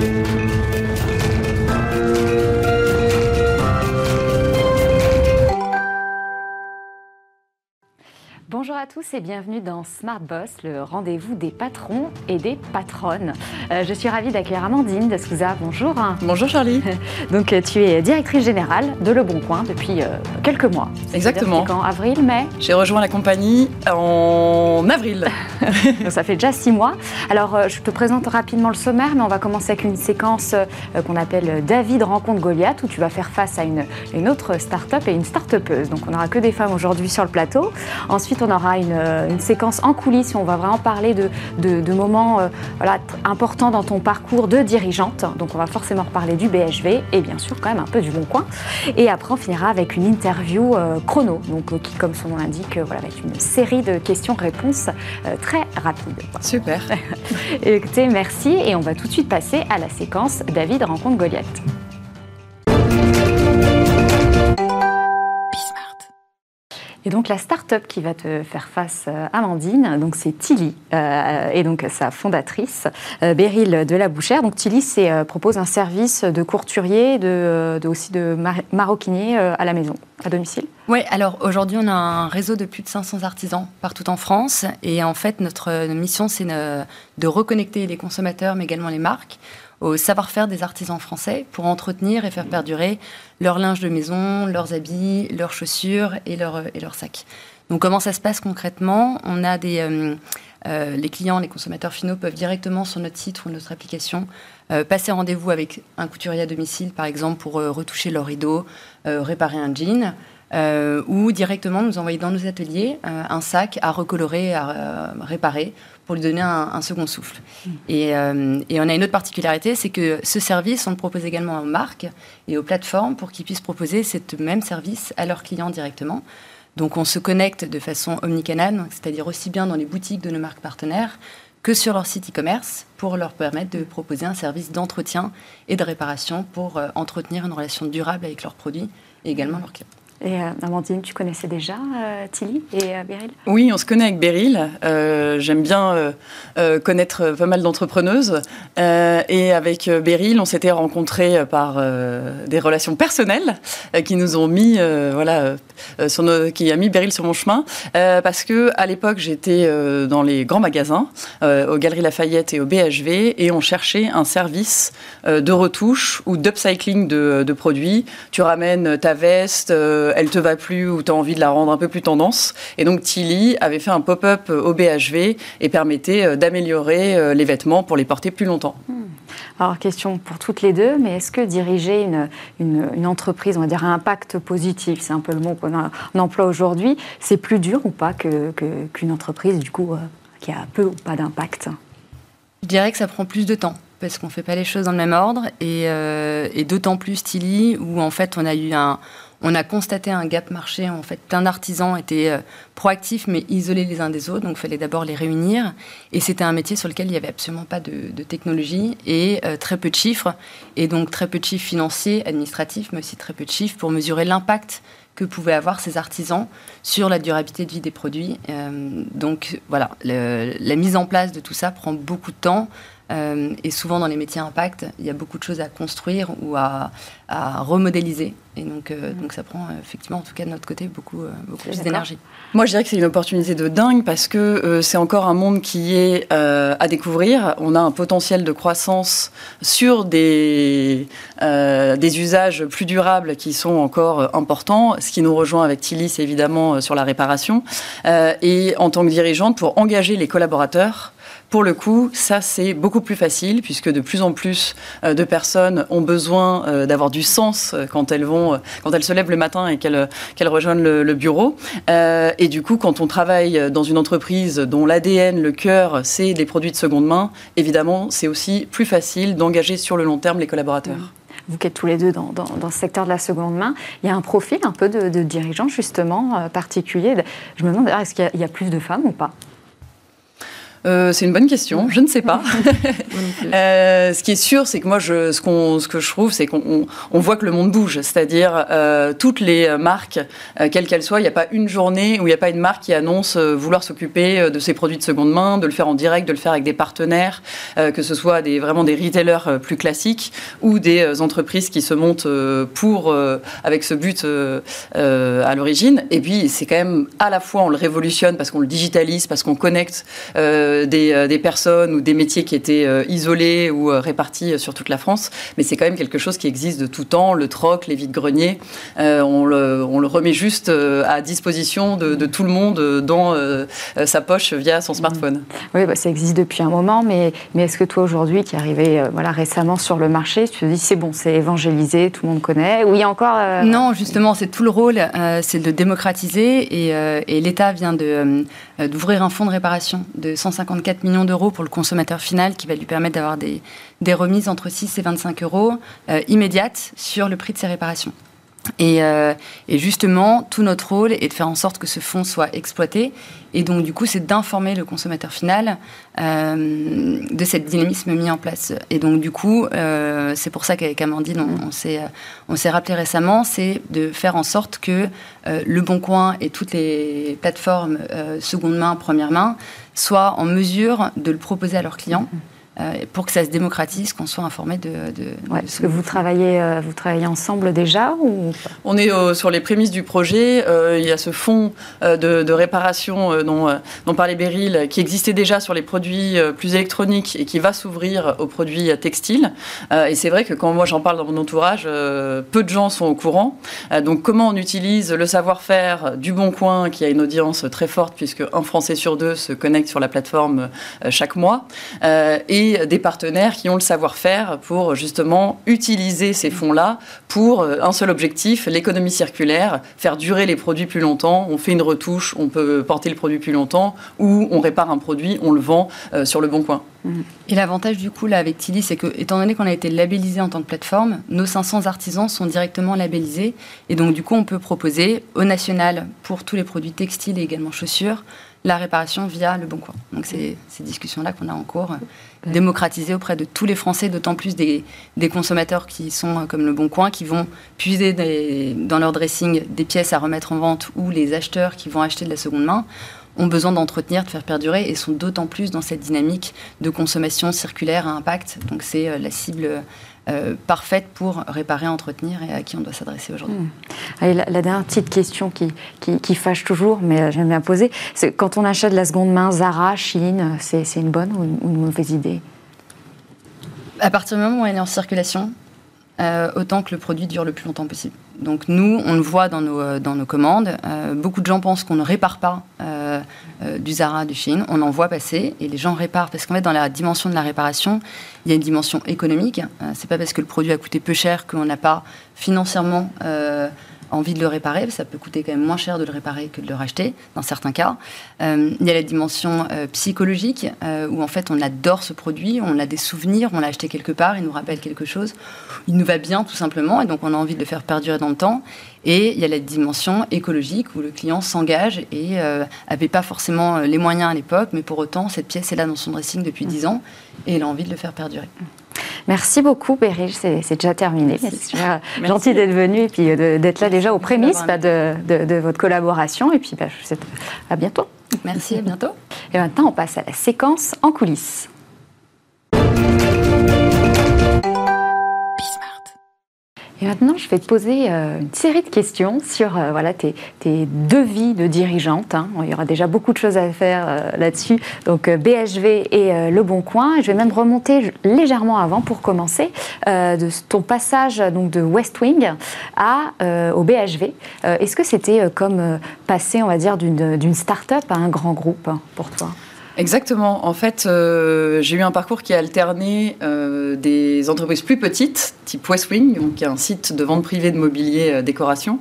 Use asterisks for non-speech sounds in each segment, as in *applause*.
Bonjour à tous et bienvenue dans Smart Boss, le rendez-vous des patrons et des patronnes. Euh, je suis ravie d'accueillir Amandine de Souza. Bonjour. Bonjour Charlie. *laughs* Donc tu es directrice générale de Le Bon Coin depuis euh, quelques mois. Exactement. En avril, mai? J'ai rejoint la compagnie en avril. *laughs* Donc ça fait déjà six mois. Alors euh, je te présente rapidement le sommaire, mais on va commencer avec une séquence qu'on appelle David rencontre Goliath, où tu vas faire face à une, une autre start-up et une start-upeuse. Donc on n'aura que des femmes aujourd'hui sur le plateau. Ensuite, on aura euh, une, séquence en coulisses où on va vraiment parler de, moments euh, importants dans ton parcours de dirigeante. Donc on va forcément reparler du BHV et bien sûr quand même un peu du Bon Coin. Et après on finira avec une interview euh, chrono, donc qui comme son nom l'indique, voilà, avec une série de questions-réponses très rapides. Super. *laughs* Écoutez, merci et on va tout de suite passer à la séquence David rencontre Goliath. Et donc la start-up qui va te faire face, euh, Amandine, donc c'est Tilly, euh, et donc sa fondatrice, euh, Beryl de la Bouchère. Donc Tilly propose un service de courturier, de, aussi de maroquinier à la maison, à domicile. Oui, alors aujourd'hui on a un réseau de plus de 500 artisans partout en France, et en fait notre mission c'est de reconnecter les consommateurs, mais également les marques au savoir-faire des artisans français pour entretenir et faire perdurer leur linge de maison, leurs habits, leurs chaussures et, leur, et leurs sacs. Donc comment ça se passe concrètement? On a des... Euh, euh, les clients, les consommateurs finaux peuvent directement sur notre site ou notre application euh, passer rendez-vous avec un couturier à domicile, par exemple, pour retoucher leur rideau, réparer un jean, ou directement nous envoyer dans nos ateliers un sac à recolorer, à réparer, pour lui donner un, second souffle. Mm. Euh, et, on a une autre particularité, c'est que ce service, on le propose également aux marques et aux plateformes pour qu'ils puissent proposer ce même service à leurs clients directement. Donc on se connecte de façon omnicanale, c'est-à-dire aussi bien dans les boutiques de nos marques partenaires que sur leur site e-commerce pour leur permettre de proposer un service d'entretien et de réparation pour euh, entretenir une relation durable avec leurs produits et également leurs clients. Et euh, Amandine, tu connaissais déjà euh, Tilly et euh, Beryl? Oui, on se connaît avec Beryl. J'aime bien connaître pas mal d'entrepreneuses. et avec Beryl, on s'était rencontrés par des relations personnelles qui nous ont mis, voilà, sur qui a mis Beryl sur mon chemin. parce que à l'époque, j'étais dans les grands magasins, aux Galeries Lafayette et au BHV, et on cherchait un service de retouche ou d'upcycling de, produits. Tu ramènes ta veste euh, elle te va plus ou tu as envie de la rendre un peu plus tendance. Et donc Tilly avait fait un pop-up au BHV et permettait euh, d'améliorer euh, les vêtements pour les porter plus longtemps. Hmm. Alors question pour toutes les deux, mais est-ce que diriger une, une, entreprise, on va dire à impact positif, c'est un peu le mot qu'on emploie aujourd'hui, c'est plus dur ou pas qu'une que, entreprise du coup qui a peu ou pas d'impact? Je dirais que ça prend plus de temps parce qu'on ne fait pas les choses dans le même ordre et, et d'autant plus Tilly où en fait on a eu un on a constaté un gap marché. En fait, plein d'artisans étaient euh, proactifs mais isolés les uns des autres, donc il fallait d'abord les réunir. Et c'était un métier sur lequel il n'y avait absolument pas de, technologie et euh, très peu de chiffres, et donc très peu de chiffres financiers, administratifs, mais aussi très peu de chiffres pour mesurer l'impact que pouvaient avoir ces artisans sur la durabilité de vie des produits. Euh, donc voilà, la mise en place de tout ça prend beaucoup de temps. Et souvent dans les métiers impact, il y a beaucoup de choses à construire ou à remodéliser. Et donc, euh, donc ça prend euh, effectivement, en tout cas de notre côté, beaucoup, euh, beaucoup plus d'énergie. Moi, je dirais que c'est une opportunité de dingue parce que c'est encore un monde qui est à découvrir. On a un potentiel de croissance sur des, des usages plus durables qui sont encore importants. Ce qui nous rejoint avec Tilly, c'est évidemment sur la réparation. et en tant que dirigeante, pour engager les collaborateurs, pour le coup, ça c'est beaucoup plus facile puisque de plus en plus euh, de personnes ont besoin euh, d'avoir du sens euh, quand elles vont, quand elles se lèvent le matin et qu'elles rejoignent le, bureau. et du coup, quand on travaille dans une entreprise dont l'ADN, le cœur, c'est les produits de seconde main, évidemment, c'est aussi plus facile d'engager sur le long terme les collaborateurs. Mmh. vous qui êtes tous les deux dans, ce secteur de la seconde main, il y a un profil un peu de, de dirigeant justement particulier. Je me demande, est-ce qu'il y, a plus de femmes ou pas? Euh, c'est une bonne question, je ne sais pas. *laughs* euh, ce qui est sûr, c'est que moi, je, ce, qu'on, ce que je trouve, c'est qu'on on, voit que le monde bouge. C'est-à-dire, euh, toutes les marques, quelles qu'elles soient, il n'y a pas une journée où il n'y a pas une marque qui annonce vouloir s'occuper de ses produits de seconde main, de le faire en direct, de le faire avec des partenaires, que ce soit des, vraiment des retailers plus classiques ou des entreprises qui se montent pour, avec ce but à l'origine. Et puis, c'est quand même à la fois, on le révolutionne parce qu'on le digitalise, parce qu'on connecte. Euh, euh, des, personnes ou des métiers qui étaient euh, isolés ou répartis sur toute la France. Mais c'est quand même quelque chose qui existe de tout temps. Le troc, les vides-greniers, on le, on, le, remet juste à disposition de, tout le monde dans sa poche via son smartphone. Oui, bah, ça existe depuis un moment, mais, mais est-ce que toi aujourd'hui, qui est arrivé voilà, récemment sur le marché, tu te dis c'est bon, c'est évangélisé, tout le monde connaît Oui, encore Non, justement, c'est tout le rôle, c'est de démocratiser et, et l'État vient de, d'ouvrir un fonds de réparation de 150 54 millions d'euros pour le consommateur final qui va lui permettre d'avoir des, des, remises entre 6 et 25 euros euh, immédiates sur le prix de ses réparations. Euh, et, justement, tout notre rôle est de faire en sorte que ce fonds soit exploité. Et donc, du coup, c'est d'informer le consommateur final euh, de cette dynamisme mis en place. Et donc, du coup, euh, c'est pour ça qu'avec Amandine, on, on s'est rappelé récemment, c'est de faire en sorte que Le Bon Coin et toutes les plateformes seconde main, première main soient en mesure de le proposer à leurs clients. Euh, pour que ça se démocratise, qu'on soit informé de. Est-ce que vous travaillez, euh, vous travaillez ensemble déjà ou On est euh, sur les prémices du projet. il y a ce fonds de, réparation dont, dont, parlait Beryl, qui existait déjà sur les produits plus électroniques et qui va s'ouvrir aux produits textiles. et c'est vrai que quand moi j'en parle dans mon entourage, peu de gens sont au courant. donc comment on utilise le savoir-faire du Bon Coin, qui a une audience très forte puisque un Français sur deux se connecte sur la plateforme chaque mois, et des partenaires qui ont le savoir-faire pour justement utiliser ces fonds-là pour euh, un seul objectif, l'économie circulaire, faire durer les produits plus longtemps. On fait une retouche, on peut porter le produit plus longtemps, ou on répare un produit, on le vend euh, sur le bon coin. Et l'avantage du coup là avec Tilly, c'est que étant donné qu'on a été labellisé en tant que plateforme, nos 500 artisans sont directement labellisés, et donc du coup on peut proposer au national pour tous les produits textiles et également chaussures la réparation via le Bon Coin. Donc c'est ces discussions-là qu'on a en cours, euh, démocratiser auprès de tous les Français, d'autant plus des, consommateurs qui sont euh, comme le Bon Coin, qui vont puiser dans leur dressing des pièces à remettre en vente ou les acheteurs qui vont acheter de la seconde main ont besoin d'entretenir, de faire perdurer et sont d'autant plus dans cette dynamique de consommation circulaire à impact. Donc c'est euh, la cible euh, parfaite pour réparer, entretenir et à qui on doit s'adresser aujourd'hui. Hmm. La, dernière petite question qui, qui, fâche toujours, mais euh, j'aime bien poser, c'est quand on achète de la seconde main, Zara, Chine, c'est une bonne ou une, mauvaise idée? À partir du moment où elle est en circulation, euh, autant que le produit dure le plus longtemps possible. Donc nous, on le voit dans nos, dans nos commandes. beaucoup de gens pensent qu'on ne répare pas du Zara, du Chine. On en voit passer et les gens réparent parce qu'en fait, dans la dimension de la réparation, il y a une dimension économique. Euh, c'est pas parce que le produit a coûté peu cher qu'on n'a pas financièrement euh, envie de le réparer. Ça peut coûter quand même moins cher de le réparer que de le racheter, dans certains cas. Euh, il y a la dimension psychologique, où en fait on adore ce produit, on a des souvenirs, on l'a acheté quelque part, il nous rappelle quelque chose, il nous va bien tout simplement, et donc on a envie de le faire perdurer dans le temps. Et il y a la dimension écologique où le client s'engage et n'avait pas forcément les moyens à l'époque, mais pour autant, cette pièce est là dans son dressing depuis 10 ans et il a envie de le faire perdurer. Merci beaucoup, Beryl. C'est déjà terminé. C'est gentil d'être venu et puis euh, d'être là déjà aux prémices bah, de, votre collaboration. Et puis, bah, je vous souhaite à bientôt. Merci, à bientôt. Et maintenant, on passe à la séquence en coulisses. Et maintenant, je vais te poser euh, une série de questions sur euh, voilà, tes, deux vies de dirigeante. Hein. Il y aura déjà beaucoup de choses à faire euh, là-dessus. Donc BHV et Le Bon Coin. je vais même remonter légèrement avant pour commencer de ton passage donc, de West Wing à, au BHV. Est-ce que c'était comme passer, on va dire, d'une start-up à un grand groupe pour toi? Exactement. En fait, euh, j'ai eu un parcours qui a alterné euh, des entreprises plus petites, type Westwing, donc qui est un site de vente privée de mobilier euh, décoration,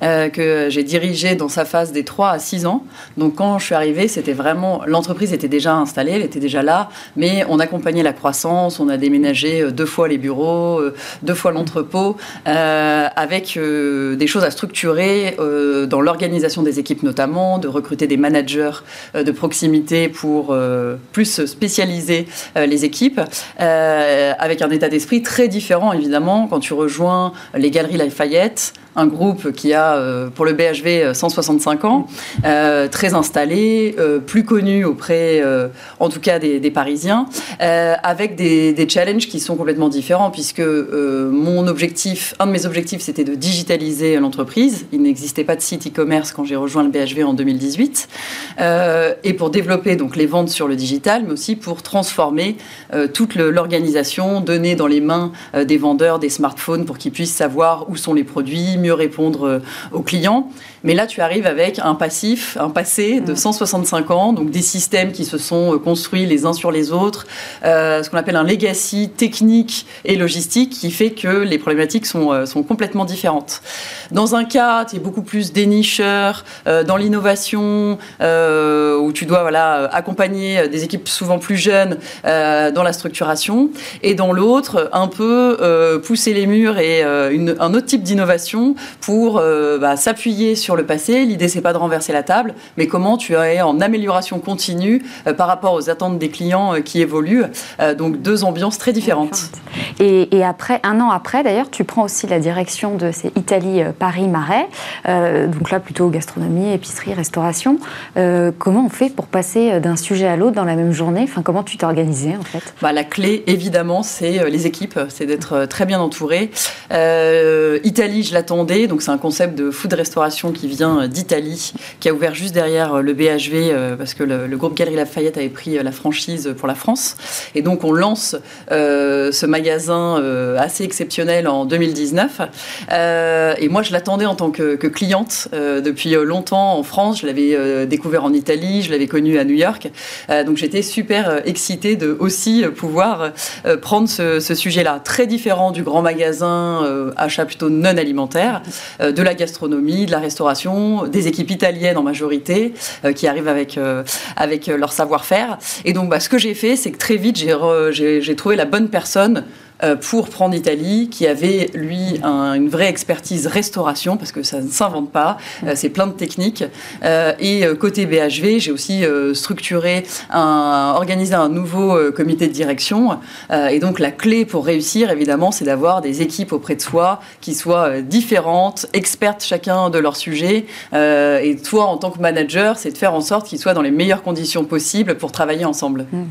que j'ai dirigé dans sa phase des 3 à 6 ans. Donc quand je suis arrivée, c'était vraiment l'entreprise était déjà installée, elle était déjà là, mais on accompagnait la croissance, on a déménagé deux fois les bureaux, deux fois l'entrepôt, avec des choses à structurer dans l'organisation des équipes notamment, de recruter des managers de proximité pour pour plus spécialiser les équipes, avec un état d'esprit très différent évidemment. Quand tu rejoins les galeries Lafayette un groupe qui a, euh, pour le BHV, 165 euh, ans, euh, très installé, plus connu auprès, en tout cas, des, Parisiens, avec des, des, challenges qui sont complètement différents, puisque mon objectif, un de mes objectifs, c'était de digitaliser l'entreprise. Il n'existait pas de site e-commerce quand j'ai rejoint le BHV en 2018, et pour développer donc les ventes sur le digital, mais aussi pour transformer toute l'organisation, donner dans les mains des vendeurs des smartphones pour qu'ils puissent savoir où sont les produits, mieux répondre euh, aux clients. Mais là, tu arrives avec un passif, un passé de 165 ans, donc des systèmes qui se sont euh, construits les uns sur les autres, euh, ce qu'on appelle un legacy technique et logistique qui fait que les problématiques sont, sont complètement différentes. Dans un cas, tu es beaucoup plus dénicheur, dans l'innovation, où tu dois voilà, accompagner des équipes souvent plus jeunes dans la structuration, et dans l'autre, un peu pousser les murs et un autre type d'innovation pour euh, bah, s'appuyer sur le passé. L'idée, c'est pas de renverser la table, mais comment tu es en amélioration continue euh, par rapport aux attentes des clients euh, qui évoluent. donc deux ambiances très différentes. Et, après, un an après, d'ailleurs, tu prends aussi la direction de ces Italie Paris Marais. donc là, plutôt gastronomie, épicerie, restauration. comment on fait pour passer d'un sujet à l'autre dans la même journée? Enfin, comment tu t'es organisé en fait? Bah, la clé, évidemment, c'est les équipes, c'est d'être très bien entouré. Italie, je l'attends donc c'est un concept de food restauration qui vient d'Italie, qui a ouvert juste derrière euh, le BHV euh, parce que le, groupe Galerie Lafayette avait pris euh, la franchise pour la France. Et donc on lance ce magasin assez exceptionnel en 2019. et moi je l'attendais en tant que, cliente depuis longtemps en France. Je l'avais découvert en Italie, je l'avais connu à New York. donc j'étais super excitée de aussi pouvoir prendre ce, ce sujet-là, très différent du grand magasin achat plutôt non alimentaire. Euh, de la gastronomie, de la restauration, des équipes italiennes en majorité euh, qui arrivent avec, euh, avec leur savoir-faire. Et donc, bah, ce que j'ai fait, c'est que très vite, j'ai trouvé la bonne personne euh, pour prendre Italie, qui avait, lui, une vraie expertise restauration, parce que ça ne s'invente pas, euh, c'est plein de techniques. Euh, et côté BHV, j'ai aussi structuré, un, organisé un nouveau comité de direction. et donc la clé pour réussir, évidemment, c'est d'avoir des équipes auprès de soi qui soient différentes, expertes chacun de leur sujet. et toi, en tant que manager, c'est de faire en sorte qu'ils soient dans les meilleures conditions possibles pour travailler ensemble. Mmh.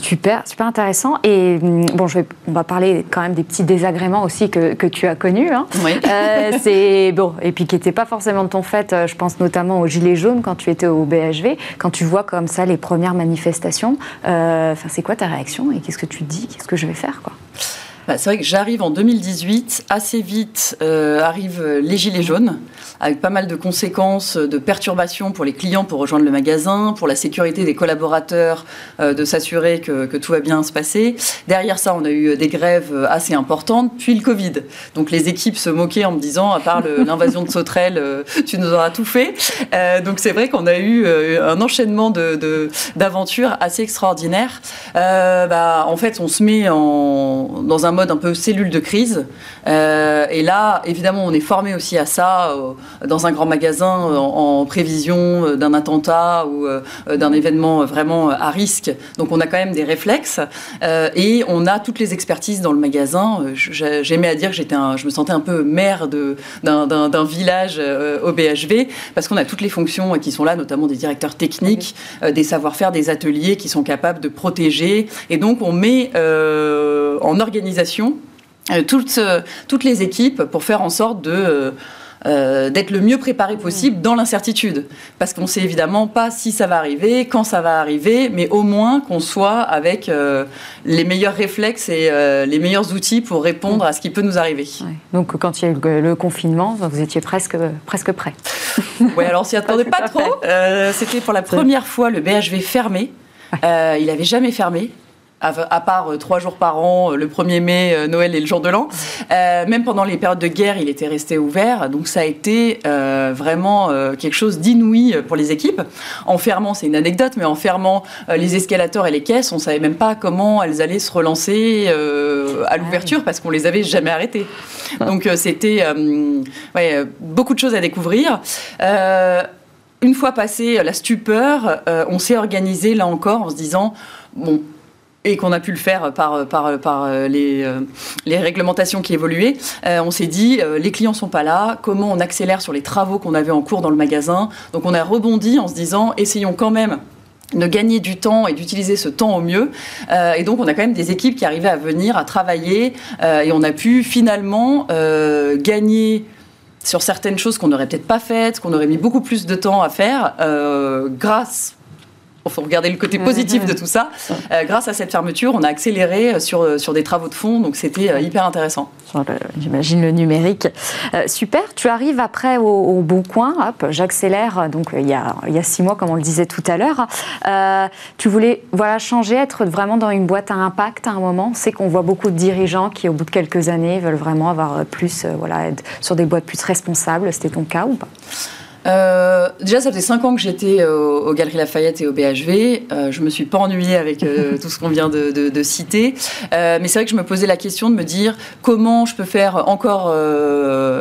Super, super intéressant. Et hum, bon, je vais, on va parler quand même des petits désagréments aussi que, que tu as connus. Hein. Oui. Euh, c'est bon, et puis qui n'étaient pas forcément de ton fait. Euh, je pense notamment aux gilets jaunes quand tu étais au BHV, quand tu vois comme ça les premières manifestations. Euh, c'est quoi ta réaction et qu'est-ce que tu te dis Qu'est-ce que je vais faire, quoi? Bah, c'est vrai que j'arrive en 2018, assez vite euh, arrivent les gilets jaunes, avec pas mal de conséquences, de perturbations pour les clients pour rejoindre le magasin, pour la sécurité des collaborateurs, euh, de s'assurer que, que, tout va bien se passer. Derrière ça, on a eu des grèves assez importantes, puis le Covid. Donc les équipes se moquaient en me disant, à part *laughs* l'invasion de sauterelles, euh, tu nous auras tout fait. Euh, donc c'est vrai qu'on a eu un enchaînement d'aventures de, assez extraordinaires. bah, en fait, on se met en, dans un mode un peu cellule de crise. Euh, et là, évidemment, on est formé aussi à ça euh, dans un grand magasin euh, en, prévision d'un attentat ou d'un événement vraiment à risque. Donc on a quand même des réflexes et on a toutes les expertises dans le magasin. J'aimais à dire que j'étais, je me sentais un peu maire d'un village au BHV parce qu'on a toutes les fonctions qui sont là, notamment des directeurs techniques, des savoir-faire, des ateliers qui sont capables de protéger. Et donc on met en organisation euh, toutes, euh, toutes les équipes pour faire en sorte de... Euh, d'être le mieux préparé possible dans l'incertitude. Parce qu'on ne sait évidemment pas si ça va arriver, quand ça va arriver, mais au moins qu'on soit avec les meilleurs réflexes et les meilleurs outils pour répondre à ce qui peut nous arriver. Donc quand il y a eu le confinement, vous étiez presque, presque prêt. *laughs* oui, alors on s'y attendait *laughs* pas trop. C'était pour la première fois le BHV fermé. il n'avait jamais fermé à, part euh, trois jours par an, euh, le 1er mai, euh, Noël et le jour de l'an. même pendant les périodes de guerre, il était resté ouvert. Donc ça a été vraiment quelque chose d'inouï pour les équipes. En fermant, c'est une anecdote, mais en fermant les escalators et les caisses, on savait même pas comment elles allaient se relancer à l'ouverture parce qu'on les avait jamais arrêtées. Donc c'était ouais, beaucoup de choses à découvrir une fois passé la stupeur, on s'est organisé là encore en se disant bon et qu'on a pu le faire par, par, par les, réglementations qui évoluaient, on s'est dit, les clients sont pas là, comment on accélère sur les travaux qu'on avait en cours dans le magasin? Donc on a rebondi en se disant, essayons quand même de gagner du temps et d'utiliser ce temps au mieux. Euh, et donc, on a quand même des équipes qui arrivaient à venir, à travailler, euh, et on a pu finalement euh, gagner sur certaines choses qu'on n'aurait peut-être pas faites, qu'on aurait mis beaucoup plus de temps à faire, grâce il faut regarder le côté positif de tout ça. Euh, grâce à cette fermeture, on a accéléré sur, euh, sur des travaux de fond, donc c'était euh, hyper intéressant. J'imagine le numérique. super, tu arrives après au, bon coin, hop, j'accélère, donc il y, a, il y a six mois, comme on le disait tout à l'heure. tu voulais voilà, changer, être vraiment dans une boîte à impact à un moment. C'est qu'on voit beaucoup de dirigeants qui, au bout de quelques années, veulent vraiment avoir plus, voilà, être sur des boîtes plus responsables. C'était ton cas ou pas? Euh, déjà, ça faisait 5 ans que j'étais euh, aux Galeries Lafayette et au BHV. Euh, je me suis pas ennuyée avec euh, *laughs* tout ce qu'on vient de, de, de citer. mais c'est vrai que je me posais la question de me dire comment je peux faire encore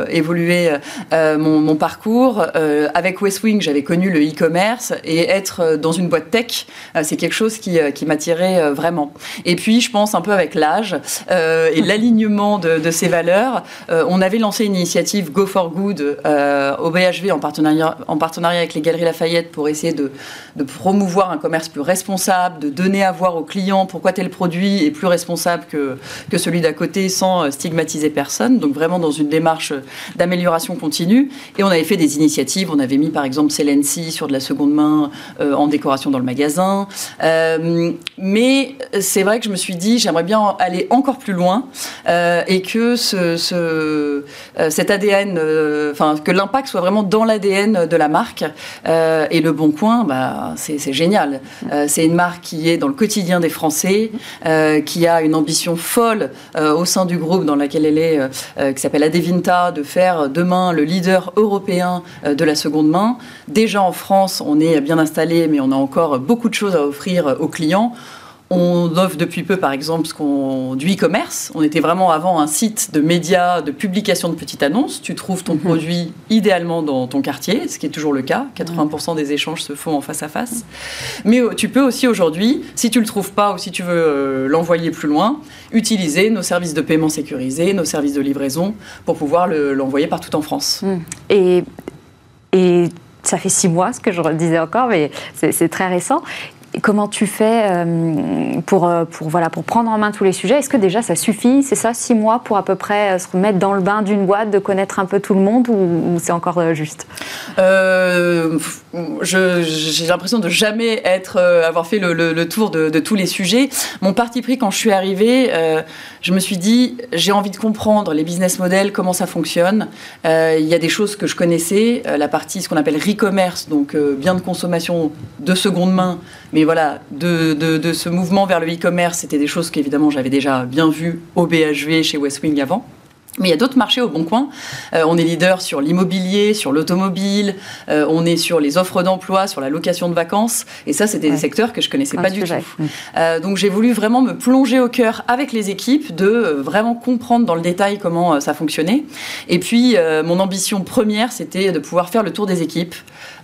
évoluer mon, mon, parcours. avec West Wing, j'avais connu le e-commerce et être dans une boîte tech, c'est quelque chose qui, qui m'attirait vraiment. Et puis, je pense un peu avec l'âge et l'alignement de, de, ces valeurs, on avait lancé une initiative Go for Good au BHV en partenariat en partenariat avec les Galeries Lafayette pour essayer de, promouvoir un commerce plus responsable, de donner à voir aux clients pourquoi tel produit est plus responsable que, que celui d'à côté sans euh, stigmatiser personne. Donc vraiment dans une démarche d'amélioration continue. Et on avait fait des initiatives. On avait mis par exemple Celency sur de la seconde main euh, en décoration dans le magasin. Euh, mais c'est vrai que je me suis dit j'aimerais bien aller encore plus loin et que ce cet ADN, enfin que l'impact soit vraiment dans l'ADN de la marque. Euh, et Le Bon Coin, bah, c'est génial. Euh, c'est une marque qui est dans le quotidien des Français, euh, qui a une ambition folle au sein du groupe dans laquelle elle est, qui s'appelle Adevinta, de faire demain le leader européen de la seconde main. Déjà en France, on est bien installé, mais on a encore beaucoup de choses à offrir aux clients. On offre depuis peu, par exemple, ce qu'on, du e-commerce. On était vraiment avant un site de médias, de publication de petites annonces. Tu trouves ton mhm. produit idéalement dans ton quartier, ce qui est toujours le cas. 80% des échanges se font en face à face. Mais euh, tu peux aussi aujourd'hui, si tu le trouves pas ou si tu veux euh, l'envoyer plus loin, utiliser nos services de paiement sécurisés, nos services de livraison pour pouvoir l'envoyer partout en France. Hmm. Et, et ça fait six mois, ce que je disais encore, mais c'est très récent comment tu fais euh, pour, euh, pour, voilà, pour prendre en main tous les sujets? Est-ce que déjà ça suffit? C'est ça, six mois pour à peu près euh, se remettre dans le bain d'une boîte, de connaître un peu tout le monde ou, c'est encore juste? J'ai l'impression de jamais être, avoir fait le, tour de, tous les sujets. Mon parti pris quand je suis arrivée, je me suis dit j'ai envie de comprendre les business models, comment ça fonctionne. Il y a des choses que je connaissais, la partie ce qu'on appelle re-commerce, donc bien de consommation de seconde main, mais voilà, de, ce mouvement vers le e-commerce, c'était des choses qu'évidemment j'avais déjà bien vues au BHV chez Westwing avant. Mais il y a d'autres marchés au Bon Coin. Euh, on est leader sur l'immobilier, sur l'automobile, euh, on est sur les offres d'emploi, sur la location de vacances. Et ça, c'était des secteurs que je connaissais pas du tout. Euh, donc j'ai voulu vraiment me plonger au cœur avec les équipes, de vraiment comprendre dans le détail comment ça fonctionnait. Et puis mon ambition première, c'était de pouvoir faire le tour des équipes,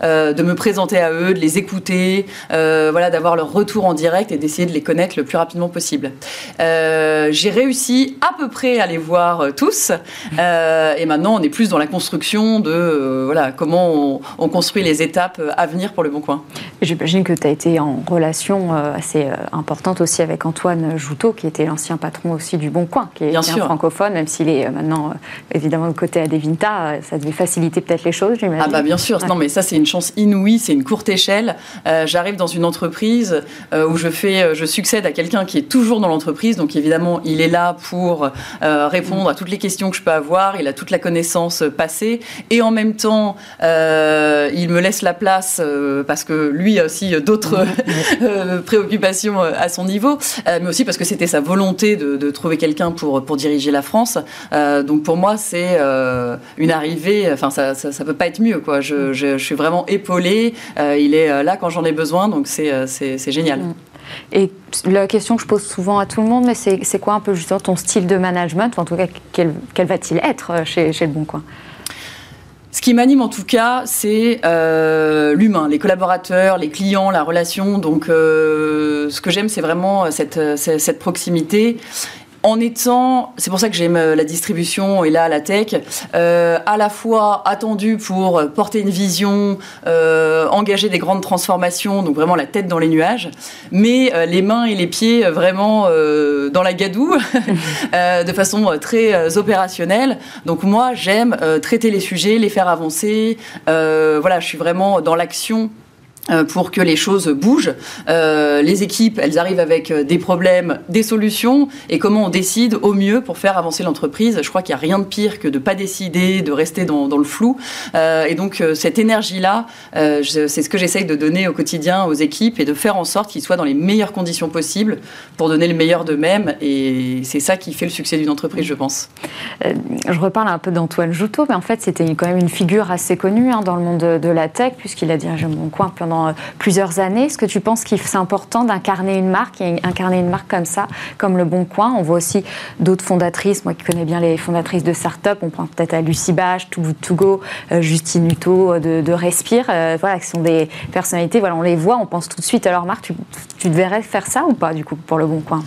de me présenter à eux, de les écouter, voilà, d'avoir leur retour en direct et d'essayer de les connaître le plus rapidement possible. j'ai réussi à peu près à les voir tous. Euh, et maintenant, on est plus dans la construction de euh, voilà, comment on, construit les étapes à venir pour le Bon Coin. J'imagine que tu as été en relation euh, assez importante aussi avec Antoine Joutot, qui était l'ancien patron aussi du Bon Coin, qui est Bien sûr. francophone, même s'il est maintenant évidemment de côté à Devinta. Ça devait faciliter peut-être les choses, j'imagine. Ah bah bien sûr, non mais ça c'est une chance inouïe, c'est une courte échelle. J'arrive dans une entreprise où je fais, je succède à quelqu'un qui est toujours dans l'entreprise, donc évidemment il est là pour répondre à toutes les questions que je peux avoir, il a toute la connaissance passée, et en même temps, euh, il me laisse la place euh, parce que lui a aussi d'autres *laughs* euh, préoccupations à son niveau, mais aussi parce que c'était sa volonté de, trouver quelqu'un pour, pour diriger la France. donc pour moi, c'est une arrivée, enfin ça, ça, peut pas être mieux, quoi. Je, je, suis vraiment épaulée, il est là quand j'en ai besoin, donc c'est génial. Et la question que je pose souvent à tout le monde, mais c'est quoi un peu justement ton style de management, en tout cas, quel, va-t-il être euh, chez, Le Bon Coin? Qui m'anime en tout cas, c'est l'humain, les collaborateurs, les clients, la relation. Donc, ce que j'aime, c'est vraiment cette proximité en étant, c'est pour ça que j'aime euh, la distribution et là la tech, euh, à la fois attendu pour porter une vision, euh, engager des grandes transformations, donc vraiment la tête dans les nuages, mais les mains et les pieds vraiment dans la gadoue, *laughs* de façon très opérationnelle. Donc moi, j'aime traiter les sujets, les faire avancer. voilà, je suis vraiment dans l'action pour que les choses bougent. Euh, les équipes, elles arrivent avec euh, des problèmes, des solutions, et comment on décide au mieux pour faire avancer l'entreprise? Je crois qu'il n'y a rien de pire que de ne pas décider, de rester dans, le flou. Euh, et donc cette énergie-là, euh, c'est ce que j'essaye de donner au quotidien aux équipes et de faire en sorte qu'ils soient dans les meilleures conditions possibles pour donner le meilleur d'eux-mêmes. Et c'est ça qui fait le succès d'une entreprise, je pense. je reparle un peu d'Antoine Joutot, mais en fait c'était quand même une figure assez connue hein, dans le monde de, de la tech, puisqu'il a dirigé mon coin pendant euh, plusieurs années. Est-ce que tu penses qu'il c'est important d'incarner une marque et incarner une marque comme ça, comme Le Bon Coin? On voit aussi d'autres fondatrices, moi qui connais bien les fondatrices de start-up, on pense peut-être à Lucie Bach, Too Good To Go, euh, Justine Hutto euh, de, Respire, voilà, qui sont des personnalités, voilà, on les voit, on pense tout de suite à leur marque. Tu, devrais faire ça ou pas, du coup, pour Le Bon Coin?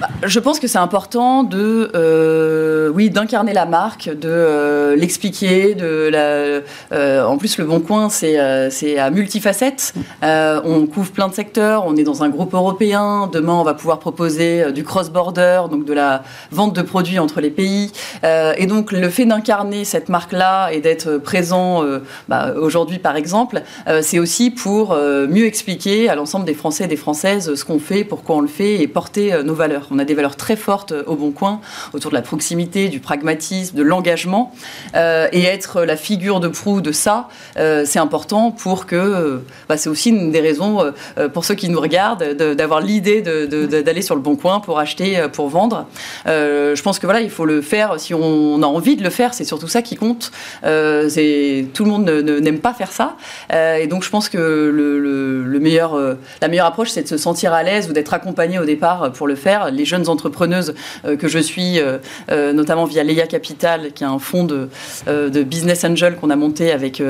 Bah, Je pense que c'est important de, oui, d'incarner la marque, de l'expliquer, de la, en plus, Le Bon Coin, c'est à multifacettes. Euh, on couvre plein de secteurs, on est dans un groupe européen. Demain, on va pouvoir proposer euh, du cross-border, donc de la vente de produits entre les pays. Euh, et donc, le fait d'incarner cette marque-là et d'être présent bah, aujourd'hui, par exemple, c'est aussi pour mieux expliquer à l'ensemble des Français et des Françaises ce qu'on fait, pourquoi on le fait et porter nos valeurs. On a des valeurs très fortes au Bon Coin autour de la proximité, du pragmatisme, de l'engagement. et être la figure de proue de ça, c'est important pour que bah, c'est aussi une des raisons euh, euh, pour ceux qui nous regardent d'avoir l'idée d'aller sur le bon coin pour acheter, euh, pour vendre. je pense que voilà, il faut le faire si on a envie de le faire. C'est surtout ça qui compte. c'est tout le monde n'aime pas faire ça, et donc je pense que le, meilleur, la meilleure approche, c'est de se sentir à l'aise ou d'être accompagné au départ pour le faire. Les jeunes entrepreneuses que je suis, notamment via Leia Capital, qui est un fonds de, de business angel qu'on a monté avec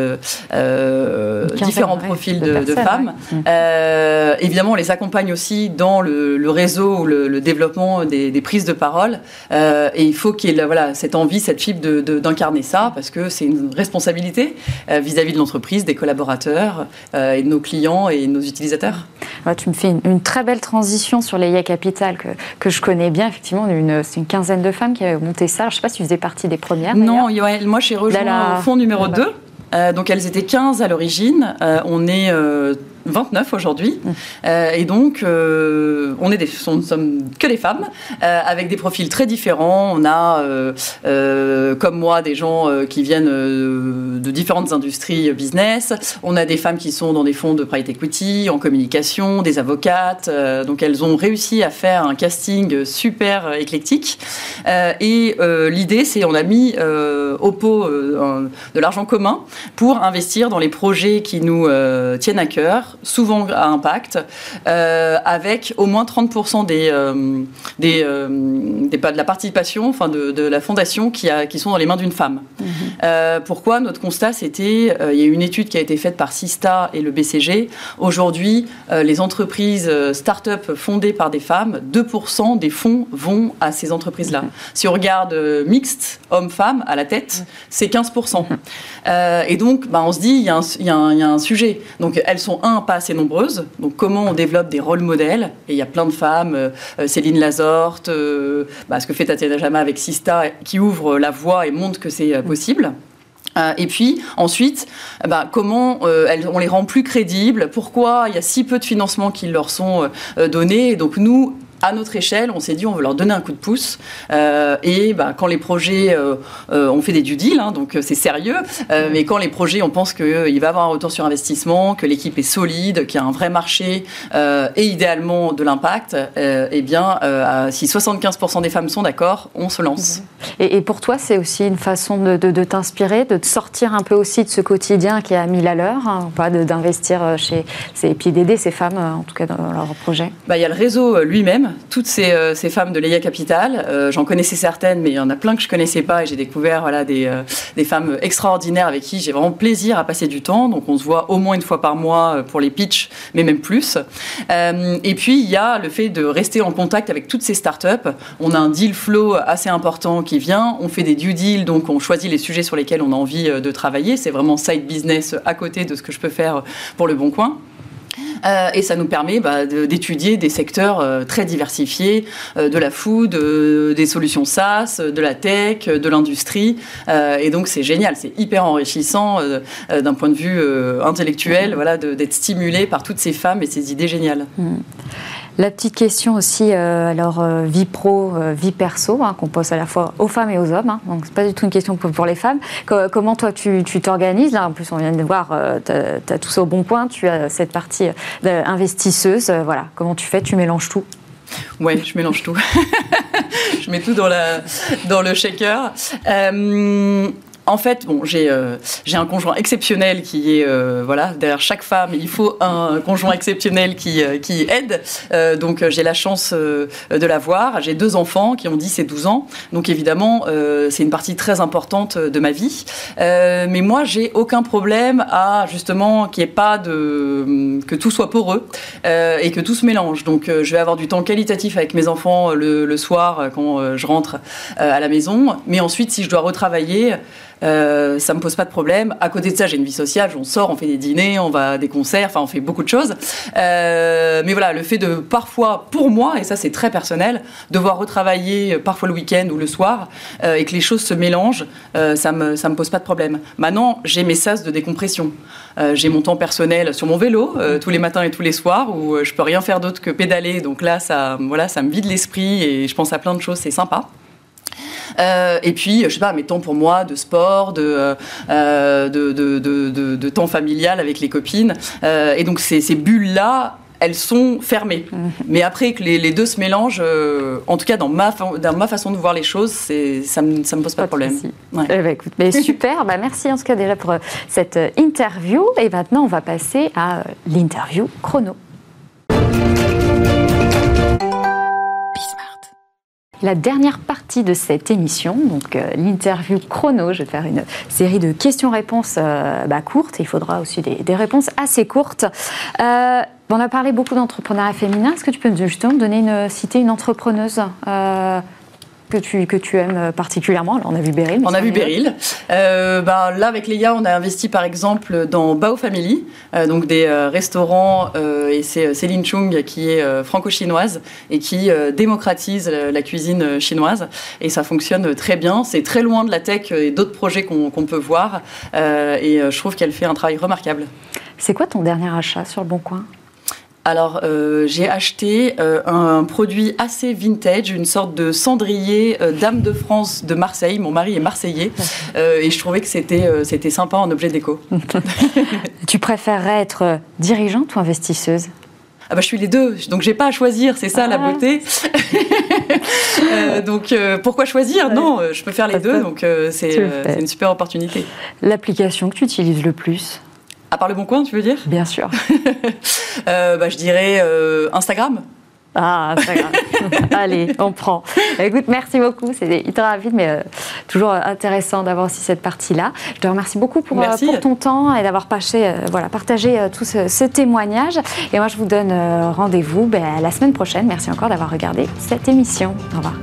différents profils de, de, femmes. Mm. Euh, évidemment, on les accompagne aussi dans le, réseau ou le, développement des, prises de parole. Euh, et il faut qu'il y ait voilà, cette envie, cette fibre d'incarner ça, parce que c'est une responsabilité euh, vis-à-vis de l'entreprise, des collaborateurs, et de nos clients et de nos utilisateurs. tu me fais une, très belle transition sur les Capital que, que je connais bien. Effectivement, c'est une quinzaine de femmes qui avaient monté ça. je ne sais pas si tu faisais partie des premières. Non, moi, j'ai rejoint au fond numéro 2. Donc elles étaient 15 à l'origine. on est 29 aujourd'hui. Euh, et donc, euh, on est des, ne sommes que des femmes, euh, avec des profils très différents. On a, comme moi, des gens qui viennent de différentes industries business. On a des femmes qui sont dans des fonds de private equity, en communication, des avocates. donc, elles ont réussi à faire un casting super éclectique. et l'idée, c'est on a mis au pot de l'argent commun pour investir dans les projets qui nous tiennent à cœur souvent à impact, euh, avec au moins 30% des, euh, des, euh, des, de la participation, enfin de, de, la fondation qui, a, qui sont dans les mains d'une femme. Mhm. pourquoi? Notre constat, c'était, il y a une étude qui a été faite par Sista et le BCG. Aujourd'hui, les entreprises start-up fondées par des femmes, 2% des fonds vont à ces entreprises-là. Mhm. Si on regarde mixte, homme-femme, à la tête, c'est 15%. Mhm. et donc, bah, on se dit, il y, y y a un sujet. Donc, elles sont, un, pas assez nombreuses. Donc comment on développe des rôles modèles? Et il y a plein de femmes, euh, euh, Céline Lazorte, euh, bah, ce que fait Tatiana Jama avec Sista, qui ouvre la voie et montre que c'est possible. et puis ensuite, bah, comment on les rend plus crédibles? Pourquoi il y a si peu de financements qui leur sont donnés? Et donc nous, à notre échelle, on s'est dit on veut leur donner un coup de pouce. Euh, et bah, quand les projets, euh, euh, on fait des due deals, hein, donc c'est sérieux, mais quand les projets, on pense qu'il va avoir un retour sur investissement, que l'équipe est solide, qu'il y a un vrai marché et idéalement de l'impact, eh bien, si 75% des femmes sont d'accord, on se lance. Et, pour toi, c'est aussi une façon de, t'inspirer, de te sortir un peu aussi de ce quotidien qui est à mille à l'heure, hein, pas d'investir chez, et puis d'aider ces femmes, en tout cas dans leur projet? Bah, il y a le réseau lui-même toutes ces, ces femmes de Leia Capital. J'en connaissais certaines, mais il y en a plein que je connaissais pas et j'ai découvert voilà, des, des femmes extraordinaires avec qui j'ai vraiment plaisir à passer du temps. Donc on se voit au moins une fois par mois pour les pitchs, mais même plus. et puis il y a le fait de rester en contact avec toutes ces startups. On a un deal flow assez important qui vient. On fait des due deals, donc on choisit les sujets sur lesquels on a envie de travailler. C'est vraiment side business à côté de ce que je peux faire pour le Bon Coin. Euh, et ça nous permet bah, d'étudier des secteurs euh, très diversifiés, euh, de la food, des solutions SaaS, de la tech, de l'industrie. et donc c'est génial, c'est hyper enrichissant d'un point de vue intellectuel, voilà, d'être stimulé par toutes ces femmes et ces idées géniales. Mmh. La petite question aussi, euh, alors euh, vie pro, euh, vie perso, hein, qu'on pose à la fois aux femmes et aux hommes. Hein, donc c'est pas du tout une question pour, les femmes. comment toi tu t'organises Là, en plus, on vient de voir, tu as, tout ça au bon point. Tu as cette partie investisseuse. voilà, comment tu fais? Tu mélanges tout? Ouais, je mélange tout. *laughs* je mets tout dans, dans le shaker. En fait, bon, j'ai euh, un conjoint exceptionnel qui est euh, voilà derrière chaque femme, il faut un conjoint exceptionnel qui euh, qui aide. donc j'ai la chance de l'avoir. J'ai deux enfants qui ont 10 et 12 ans. Donc évidemment, c'est une partie très importante de ma vie. mais moi, j'ai aucun problème à justement qu'il n'y ait pas de que tout soit poreux et que tout se mélange. Donc je vais avoir du temps qualitatif avec mes enfants le soir quand je rentre à la maison. Mais ensuite, si je dois retravailler euh, ça me pose pas de problème. À côté de ça, j'ai une vie sociale, on sort, on fait des dîners, on va à des concerts, enfin on fait beaucoup de choses. Euh, mais voilà, le fait de parfois, pour moi, et ça c'est très personnel, devoir retravailler parfois le week-end ou le soir euh, et que les choses se mélangent, ça me ça me pose pas de problème. Maintenant, j'ai mes sas de décompression. j'ai mon temps personnel sur mon vélo tous les matins et tous les soirs où je peux rien faire d'autre que pédaler. Donc là, ça voilà, ça me vide l'esprit et je pense à plein de choses, c'est sympa. Euh, et puis, je sais pas, mes temps pour moi de sport, de, euh, de, de, de, temps familial avec les copines. Euh, et donc, ces, ces bulles-là, elles sont fermées. Mhm. Mais après que les, deux se mélangent, en tout cas dans ma, dans ma façon de voir les choses, ça ne me, ça me pose pas, de problème. Ouais. Eh ben, écoute, mais *laughs* super, bah, merci en tout cas déjà pour cette interview. Et maintenant, on va passer à l'interview chrono. La dernière partie de cette émission, donc euh, l'interview chrono. Je vais faire une série de questions-réponses euh, bah, courtes. Il faudra aussi des, réponses assez courtes. Euh, on a parlé beaucoup d'entrepreneuriat féminin. Est-ce que tu peux justement donner une, citer une entrepreneuse que tu, que tu aimes particulièrement Alors, on a vu Beryl. On a vu Beryl. Euh, ben, là, avec Léa, on a investi par exemple dans Bao Family, euh, donc des euh, restaurants, et c'est Céline Chung qui est franco-chinoise et qui démocratise la, cuisine chinoise. Et ça fonctionne très bien. C'est très loin de la tech et d'autres projets qu'on peut voir. et je trouve qu'elle fait un travail remarquable. C'est quoi ton dernier achat sur le Bon Coin? Alors, euh, j'ai acheté euh, un produit assez vintage, une sorte de cendrier euh, Dame de France de Marseille. Mon mari est marseillais et je trouvais que c'était c'était sympa en objet déco. *laughs* tu préférerais être dirigeante ou investisseuse? Ah bah, je suis les deux, donc j'ai pas à choisir, c'est ça la ah. beauté. *laughs* donc pourquoi choisir? Non, je peux faire les deux, donc c'est une super opportunité. L'application que tu utilises le plus? À part le bon coin, tu veux dire Bien sûr. *laughs* Euh, bah, je dirais euh, Instagram. Ah, Instagram. *laughs* Allez, on prend. Écoute, merci beaucoup. C'était hyper rapide, mais euh, toujours intéressant d'avoir aussi cette partie-là. Je te remercie beaucoup pour, pour ton temps et d'avoir voilà, partagé tout ce, témoignage. Et moi, je vous donne rendez-vous ben, la semaine prochaine. Merci encore d'avoir regardé cette émission. Au revoir.